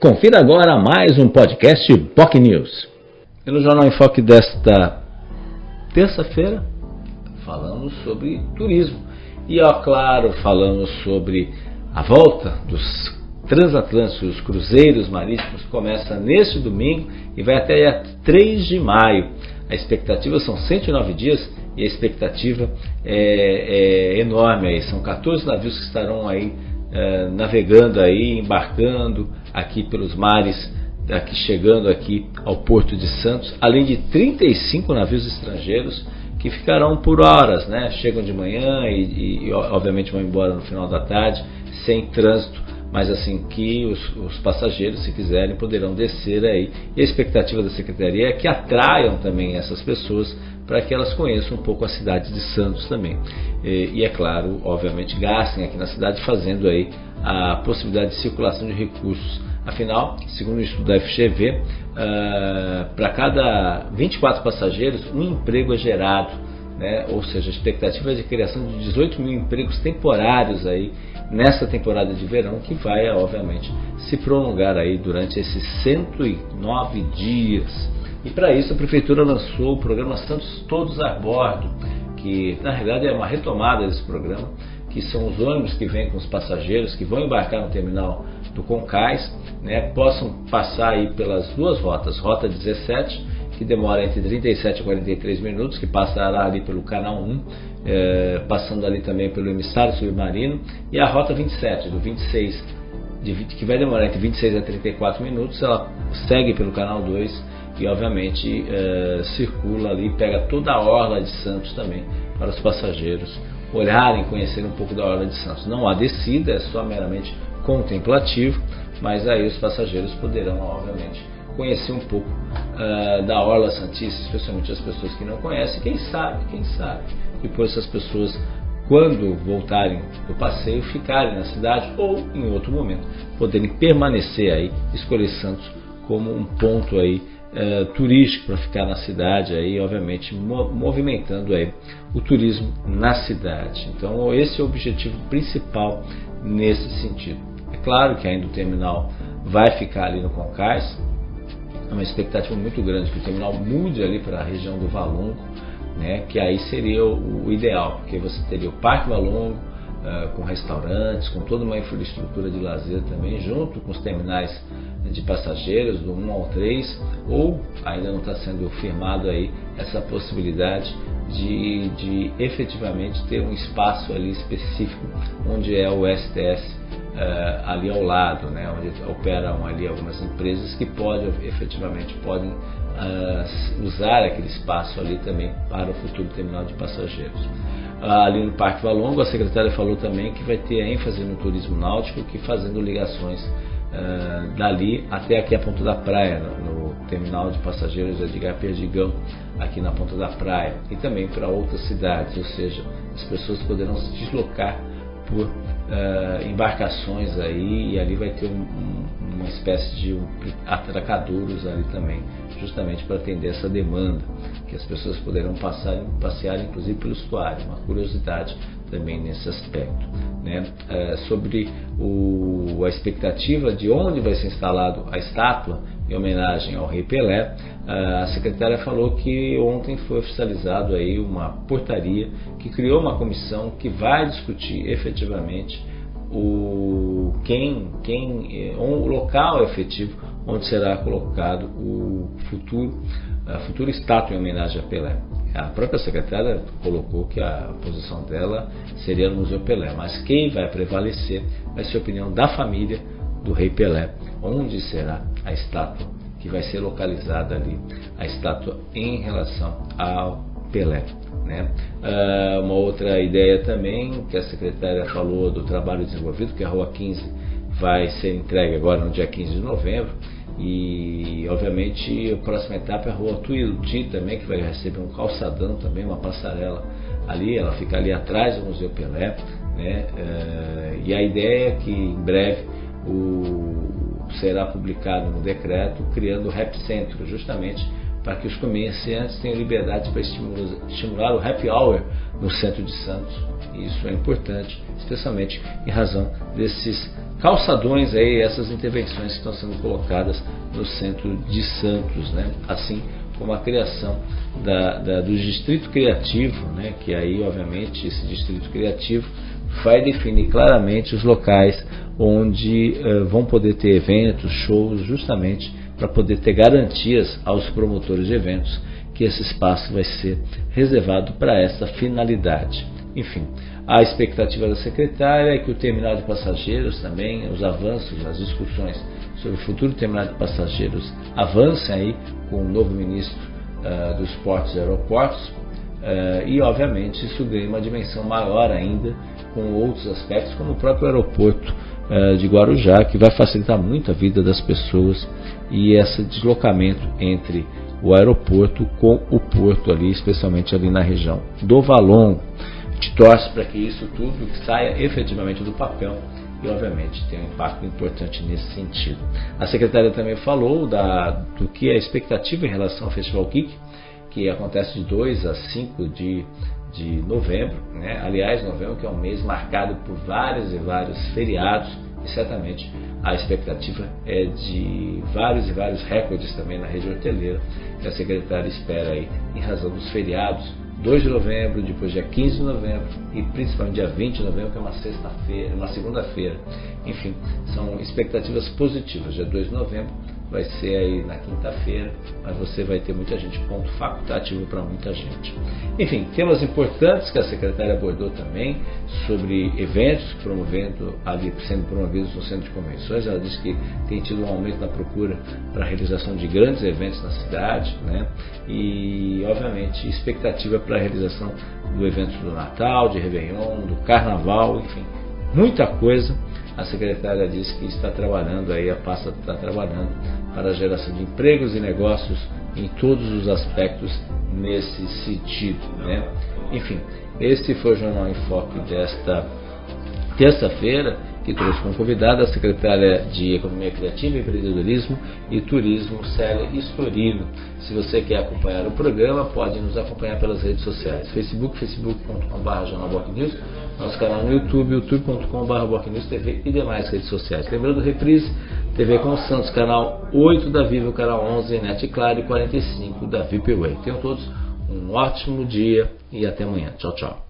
Confira agora mais um podcast POC News. E no Jornal em Foque desta terça-feira, falamos sobre turismo. E, ó, claro, falamos sobre a volta dos transatlânticos, os cruzeiros marítimos, começa neste domingo e vai até dia 3 de maio. A expectativa são 109 dias e a expectativa é, é enorme aí. São 14 navios que estarão aí é, navegando aí, embarcando aqui pelos mares, aqui chegando aqui ao Porto de Santos, além de 35 navios estrangeiros que ficarão por horas, né? Chegam de manhã e, e obviamente vão embora no final da tarde, sem trânsito, mas assim que os, os, passageiros, se quiserem, poderão descer aí. E a expectativa da Secretaria é que atraiam também essas pessoas para que elas conheçam um pouco a cidade de Santos também. E, e, é claro, obviamente, gastem aqui na cidade fazendo aí a possibilidade de circulação de recursos. Afinal, segundo o estudo da FGV, uh, ah, para cada 24 passageiros, um emprego é gerado. Né? Ou seja, a expectativa é de criação de 18 mil empregos temporários aí nessa temporada de verão que vai, obviamente, se prolongar aí durante esses 109 dias. E para isso a prefeitura lançou o programa Santos Todos a Bordo, que na realidade é uma retomada desse programa, que são os ônibus que vêm com os passageiros que vão embarcar no terminal do Concais, né, possam passar aí pelas duas rotas, rota 17, que demora entre 37 e 43 minutos, que passará ali pelo canal 1, é, passando ali também pelo emissário submarino, e a rota 27, do 26, de, que vai demorar entre 26 a 34 minutos, ela segue pelo canal 2 e obviamente é, circula ali, pega toda a orla de Santos também para os passageiros olharem, conhecerem um pouco da orla de Santos. Não há descida, é só meramente contemplativo, mas aí os passageiros poderão, obviamente, conhecer um pouco uh, da orla santista, especialmente as pessoas que não conhecem. Quem sabe, quem sabe, depois essas pessoas quando voltarem do passeio, ficarem na cidade ou em outro momento poderem permanecer aí, escolher Santos como um ponto aí é, turístico para ficar na cidade aí, obviamente movimentando aí o turismo na cidade. Então esse é o objetivo principal nesse sentido. É claro que ainda o terminal vai ficar ali no Concais, é uma expectativa muito grande que o terminal mude ali para a região do Valongo, né, que aí seria o, o ideal, porque você teria o Parque Valongo, uh, com restaurantes, com toda uma infraestrutura de lazer também, junto com os terminais de passageiros do 1 ao 3, ou ainda não está sendo firmado aí essa possibilidade de, de efetivamente ter um espaço ali específico onde é o STS uh, ali ao lado, né, onde operam ali algumas empresas que podem efetivamente podem uh, usar aquele espaço ali também para o futuro terminal de passageiros. Ah, ali no Parque Valongo, a secretária falou também que vai ter ênfase no turismo náutico, que fazendo ligações uh, dali até aqui a Ponta da Praia, no, no terminal de passageiros Edgar Perdigão, aqui na Ponta da Praia, e também para outras cidades, ou seja, as pessoas poderão se deslocar por uh, embarcações aí, e ali vai ter um, um, uma espécie de atracadouros ali também, justamente para atender essa demanda que as pessoas poderão passar, passear inclusive pelo estuário, uma curiosidade também nesse aspecto. Né? É, sobre o, a expectativa de onde vai ser instalado a estátua em homenagem ao rei Pelé, a secretária falou que ontem foi oficializado aí uma portaria que criou uma comissão que vai discutir efetivamente o quem, quem, o local efetivo onde será colocado o futuro a futura estátua em homenagem a Pelé. A própria secretária colocou que a posição dela seria no Museu Pelé, mas quem vai prevalecer vai ser a opinião da família do rei Pelé, onde será a estátua que vai ser localizada ali, a estátua em relação ao Pelé. Né? Uh, uma outra ideia também que a secretária falou do trabalho desenvolvido, que a Rua 15 vai ser entregue agora no dia 15 de novembro, e obviamente a próxima etapa é a rua Tuiuti também, que vai receber um calçadão também, uma passarela ali, ela fica ali atrás do Museu Pelé. Né? É, e a ideia é que em breve o, será publicado um decreto criando o Rap Centro, justamente para que os comerciantes tenham liberdade para estimular, o happy hour no centro de Santos. E isso é importante, especialmente em razão desses calçadões aí essas intervenções que estão sendo colocadas no centro de Santos, né? assim como a criação da, da, do distrito criativo, né? que aí obviamente esse distrito criativo vai definir claramente os locais onde uh, vão poder ter eventos, shows, justamente para poder ter garantias aos promotores de eventos que esse espaço vai ser reservado para essa finalidade. Enfim, a expectativa da secretária é que o terminal de passageiros também, os avanços, as discussões sobre o futuro terminal de passageiros avancem aí com o novo ministro uh, dos portos e aeroportos uh, e, obviamente, isso ganha uma dimensão maior ainda com outros aspectos, como o próprio aeroporto uh, de Guarujá, que vai facilitar muito a vida das pessoas e esse deslocamento entre o aeroporto com o porto ali, especialmente ali na região do Valongo gente torce para que isso tudo saia efetivamente do papel e, obviamente, tenha um impacto importante nesse sentido. A secretária também falou da, do que é a expectativa em relação ao Festival Geek, que acontece de 2 a 5 de, de novembro. Né? Aliás, novembro que é um mês marcado por vários e vários feriados e certamente a expectativa é de vários e vários recordes também na rede hoteleira que a secretária espera aí em razão dos feriados 2 de novembro, depois dia 15 de novembro e principalmente dia 20 de novembro, que é uma sexta-feira, uma segunda-feira. Enfim, são expectativas positivas. Dia 2 de novembro vai ser aí na quinta-feira, mas você vai ter muita gente, ponto facultativo para muita gente. Enfim, temas importantes que a secretária abordou também sobre eventos promovendo ali, sendo promovidos no centro de convenções. Ela disse que tem tido um aumento na procura para a realização de grandes eventos na cidade, né? E obviamente expectativa para a realização do evento do Natal, de Réveillon, do Carnaval, enfim, muita coisa a secretária disse que está trabalhando aí, a pasta está trabalhando para a geração de empregos e negócios em todos os aspectos nesse sentido. Né? Enfim, esse foi o Jornal em Foque desta terça-feira que trouxe como convidada a secretária de Economia Criativa, Empreendedorismo e Turismo, Célia Estorino. Se você quer acompanhar o programa, pode nos acompanhar pelas redes sociais, Facebook, facebook.com.br News, nosso canal no YouTube, youtube.com.br e demais redes sociais. Lembrando, reprise, TV com Santos, canal 8 da Vivo, canal 11, Net Claro e 45 da VIPWay. Tenham todos um ótimo dia e até amanhã. Tchau, tchau.